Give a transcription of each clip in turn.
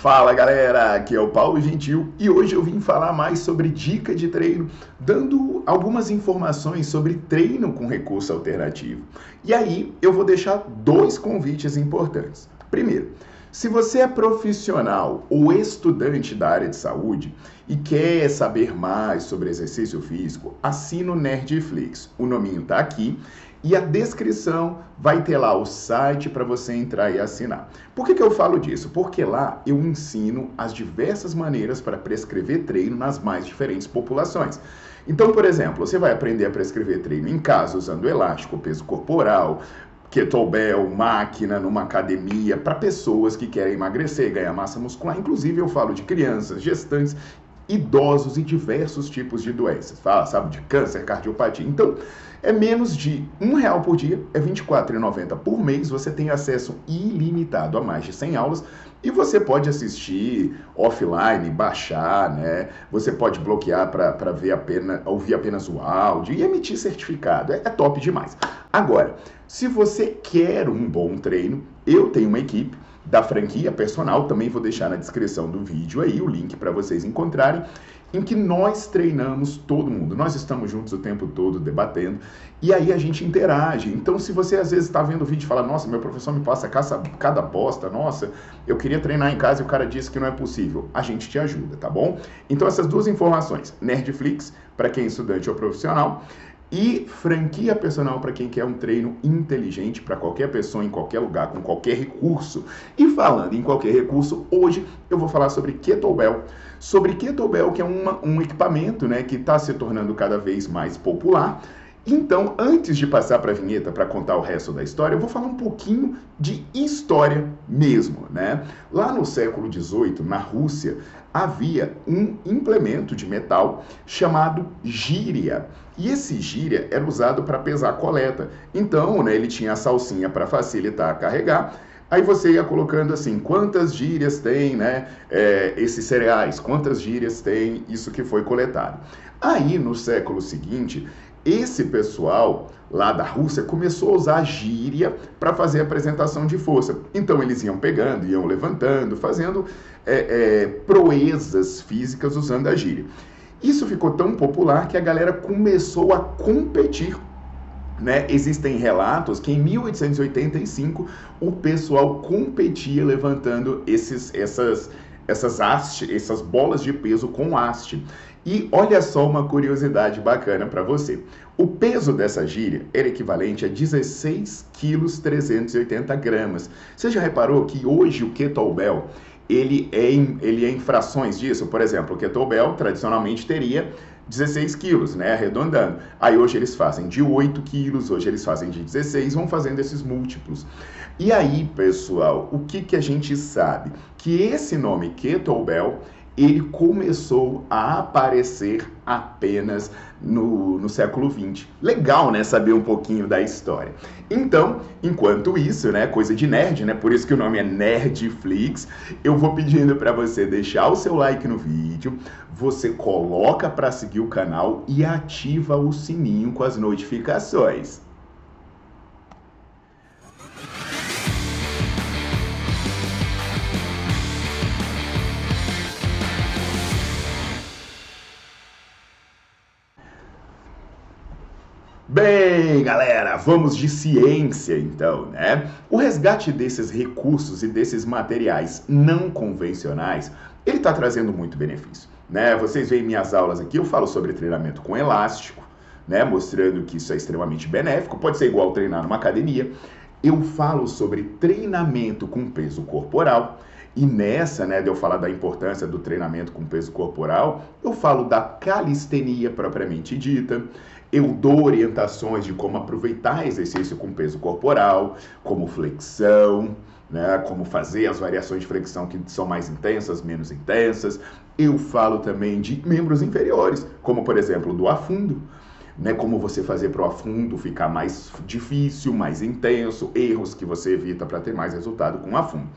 Fala galera, aqui é o Paulo Gentil e hoje eu vim falar mais sobre dica de treino, dando algumas informações sobre treino com recurso alternativo. E aí eu vou deixar dois convites importantes. Primeiro, se você é profissional ou estudante da área de saúde e quer saber mais sobre exercício físico, assina o Nerdflix. O nominho tá aqui e a descrição vai ter lá o site para você entrar e assinar. Por que, que eu falo disso? Porque lá eu ensino as diversas maneiras para prescrever treino nas mais diferentes populações. Então, por exemplo, você vai aprender a prescrever treino em casa usando elástico, peso corporal, kettlebell, máquina, numa academia, para pessoas que querem emagrecer, ganhar massa muscular. Inclusive, eu falo de crianças, gestantes, idosos e diversos tipos de doenças. Fala, sabe, de câncer, cardiopatia. Então, é menos de um real por dia, é R$ 24,90 por mês. Você tem acesso ilimitado a mais de 100 aulas e você pode assistir offline, baixar, né? Você pode bloquear para ver apenas, ouvir apenas o áudio e emitir certificado. É, é top demais. Agora, se você quer um bom treino, eu tenho uma equipe da franquia personal, também vou deixar na descrição do vídeo aí o link para vocês encontrarem em que nós treinamos todo mundo. Nós estamos juntos o tempo todo debatendo e aí a gente interage. Então, se você às vezes está vendo o vídeo e fala, nossa, meu professor me passa cada bosta, nossa, eu queria treinar em casa e o cara disse que não é possível, a gente te ajuda, tá bom? Então, essas duas informações, Nerdflix, para quem é estudante ou profissional, e franquia personal para quem quer um treino inteligente para qualquer pessoa, em qualquer lugar, com qualquer recurso. E falando em qualquer recurso, hoje eu vou falar sobre kettlebell. Sobre kettlebell, que é uma, um equipamento né, que está se tornando cada vez mais popular. Então, antes de passar para a vinheta para contar o resto da história, eu vou falar um pouquinho de história mesmo, né? Lá no século XVIII, na Rússia, havia um implemento de metal chamado gíria. E esse gíria era usado para pesar coleta. Então, né, ele tinha a salsinha para facilitar a carregar. Aí você ia colocando assim, quantas gírias tem, né, é, esses cereais, quantas gírias tem isso que foi coletado. Aí, no século seguinte, esse pessoal lá da Rússia começou a usar gíria para fazer apresentação de força. Então eles iam pegando, iam levantando, fazendo é, é, proezas físicas usando a gíria. Isso ficou tão popular que a galera começou a competir. Né? Existem relatos que em 1885 o pessoal competia levantando esses, essas, essas haste, essas bolas de peso com haste. E olha só uma curiosidade bacana para você. O peso dessa gíria era equivalente a 16 quilos 380 gramas. Você já reparou que hoje o kettlebell ele é em, ele é em frações disso? Por exemplo, o kettlebell tradicionalmente teria 16 quilos, né? Arredondando. Aí hoje eles fazem de 8 quilos, hoje eles fazem de 16, vão fazendo esses múltiplos. E aí, pessoal, o que, que a gente sabe? Que esse nome kettlebell ele começou a aparecer apenas no, no século XX. Legal, né? Saber um pouquinho da história. Então, enquanto isso, né? Coisa de nerd, né? Por isso que o nome é Nerdflix. Eu vou pedindo para você deixar o seu like no vídeo, você coloca para seguir o canal e ativa o sininho com as notificações. Bem, galera, vamos de ciência então, né? O resgate desses recursos e desses materiais não convencionais ele está trazendo muito benefício. Né? Vocês veem minhas aulas aqui, eu falo sobre treinamento com elástico, né? mostrando que isso é extremamente benéfico, pode ser igual treinar numa academia. Eu falo sobre treinamento com peso corporal. E nessa, né, de eu falar da importância do treinamento com peso corporal, eu falo da calistenia propriamente dita. Eu dou orientações de como aproveitar exercício com peso corporal, como flexão, né, como fazer as variações de flexão que são mais intensas, menos intensas. Eu falo também de membros inferiores, como por exemplo do afundo né, como você fazer para o afundo ficar mais difícil, mais intenso, erros que você evita para ter mais resultado com o afundo.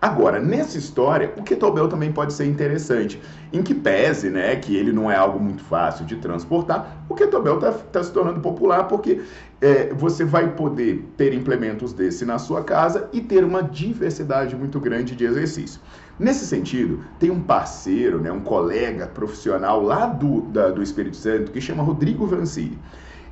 Agora, nessa história, o kettlebell também pode ser interessante, em que pese, né, que ele não é algo muito fácil de transportar, o kettlebell está tá se tornando popular porque é, você vai poder ter implementos desse na sua casa e ter uma diversidade muito grande de exercício. Nesse sentido, tem um parceiro, né, um colega profissional lá do, da, do Espírito Santo que chama Rodrigo Vancini.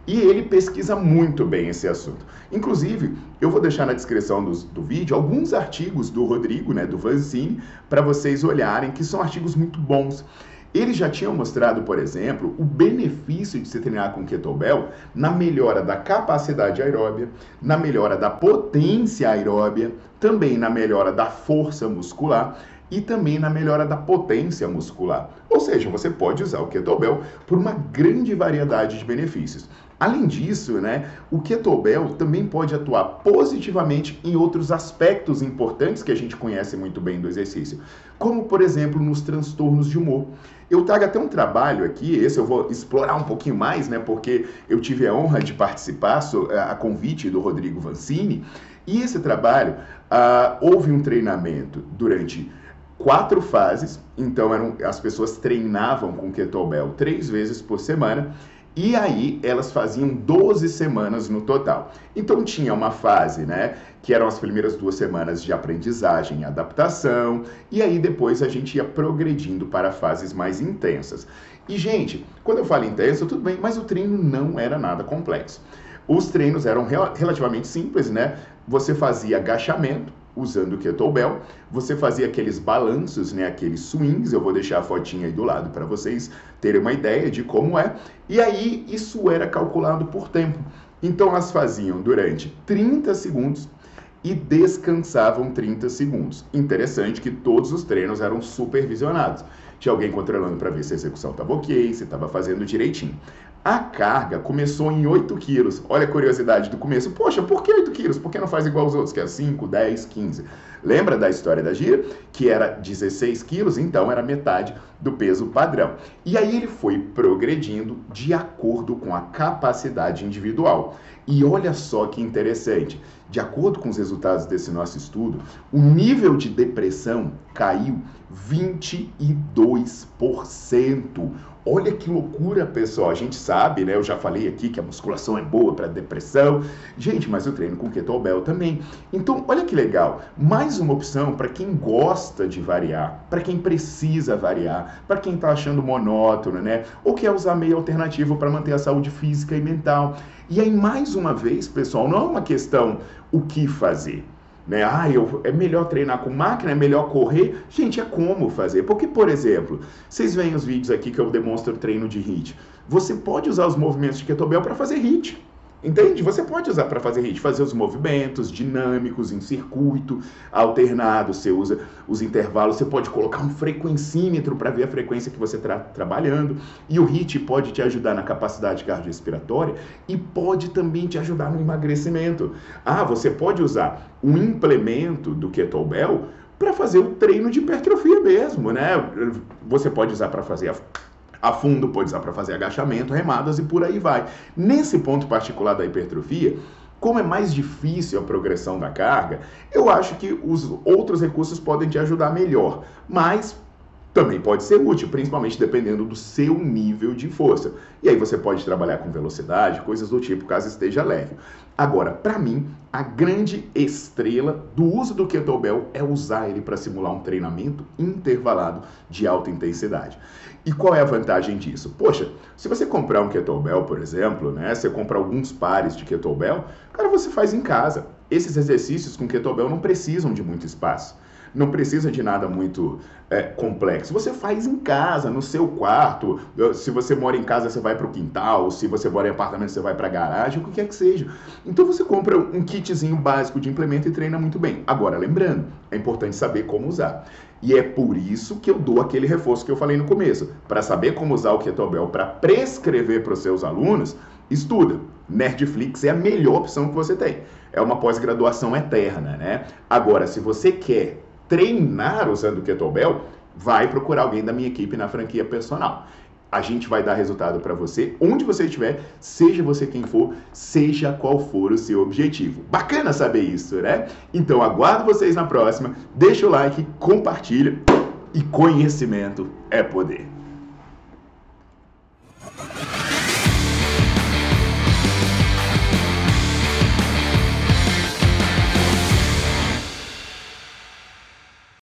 E ele pesquisa muito bem esse assunto. Inclusive, eu vou deixar na descrição do, do vídeo alguns artigos do Rodrigo, né, do Vancini, para vocês olharem, que são artigos muito bons. Eles já tinham mostrado, por exemplo, o benefício de se treinar com kettlebell na melhora da capacidade aeróbia, na melhora da potência aeróbia, também na melhora da força muscular e também na melhora da potência muscular. Ou seja, você pode usar o kettlebell por uma grande variedade de benefícios. Além disso, né, o kettlebell também pode atuar positivamente em outros aspectos importantes que a gente conhece muito bem do exercício, como por exemplo nos transtornos de humor. Eu trago até um trabalho aqui, esse eu vou explorar um pouquinho mais, né, porque eu tive a honra de participar a convite do Rodrigo Vancini, e esse trabalho uh, houve um treinamento durante quatro fases, então eram, as pessoas treinavam com kettlebell três vezes por semana, e aí elas faziam 12 semanas no total. Então tinha uma fase, né, que eram as primeiras duas semanas de aprendizagem e adaptação, e aí depois a gente ia progredindo para fases mais intensas. E gente, quando eu falo intenso, tudo bem, mas o treino não era nada complexo. Os treinos eram rel relativamente simples, né? Você fazia agachamento, usando o kettlebell. Você fazia aqueles balanços, né, aqueles swings, eu vou deixar a fotinha aí do lado para vocês terem uma ideia de como é. E aí isso era calculado por tempo. Então elas faziam durante 30 segundos e descansavam 30 segundos. Interessante que todos os treinos eram supervisionados. Tinha alguém controlando para ver se a execução estava ok, se estava fazendo direitinho. A carga começou em 8 quilos. Olha a curiosidade do começo. Poxa, por que 8 quilos? Por que não faz igual aos outros, que é 5, 10, 15? Lembra da história da gira? Que era 16 quilos, então era metade do peso padrão. E aí ele foi progredindo de acordo com a capacidade individual. E olha só que interessante. De acordo com os resultados desse nosso estudo, o nível de depressão caiu 22%. Olha que loucura, pessoal. A gente sabe, né? Eu já falei aqui que a musculação é boa para depressão. Gente, mas eu treino com kettlebell também. Então, olha que legal. Mais uma opção para quem gosta de variar, para quem precisa variar, para quem está achando monótono, né? Ou quer usar meio alternativo para manter a saúde física e mental. E aí, mais uma vez, pessoal, não é uma questão o que fazer né? Ah, eu, é melhor treinar com máquina, é melhor correr. Gente, é como fazer. Porque, por exemplo, vocês veem os vídeos aqui que eu demonstro treino de HIIT. Você pode usar os movimentos de kettlebell para fazer HIIT. Entende? Você pode usar para fazer hit, fazer os movimentos dinâmicos em circuito alternado, você usa os intervalos, você pode colocar um frequencímetro para ver a frequência que você está trabalhando. E o HIT pode te ajudar na capacidade cardiorrespiratória e pode também te ajudar no emagrecimento. Ah, você pode usar um implemento do kettlebell para fazer o treino de hipertrofia mesmo, né? Você pode usar para fazer a a fundo pode usar para fazer agachamento, remadas e por aí vai. Nesse ponto particular da hipertrofia, como é mais difícil a progressão da carga, eu acho que os outros recursos podem te ajudar melhor. Mas também pode ser útil, principalmente dependendo do seu nível de força. E aí você pode trabalhar com velocidade, coisas do tipo, caso esteja leve. Agora, para mim, a grande estrela do uso do kettlebell é usar ele para simular um treinamento intervalado de alta intensidade. E qual é a vantagem disso? Poxa, se você comprar um kettlebell, por exemplo, né, você compra alguns pares de kettlebell, cara, você faz em casa. Esses exercícios com kettlebell não precisam de muito espaço. Não precisa de nada muito é, complexo. Você faz em casa, no seu quarto. Se você mora em casa, você vai para o quintal. Se você mora em apartamento, você vai para a garagem, o que quer que seja. Então você compra um kitzinho básico de implemento e treina muito bem. Agora, lembrando, é importante saber como usar. E é por isso que eu dou aquele reforço que eu falei no começo. Para saber como usar o kettlebell para prescrever para os seus alunos, estuda. Nerdflix é a melhor opção que você tem. É uma pós-graduação eterna, né? Agora, se você quer treinar usando o kettlebell, vai procurar alguém da minha equipe na franquia personal. A gente vai dar resultado para você onde você estiver, seja você quem for, seja qual for o seu objetivo. Bacana saber isso, né? Então aguardo vocês na próxima. Deixa o like, compartilha e conhecimento é poder.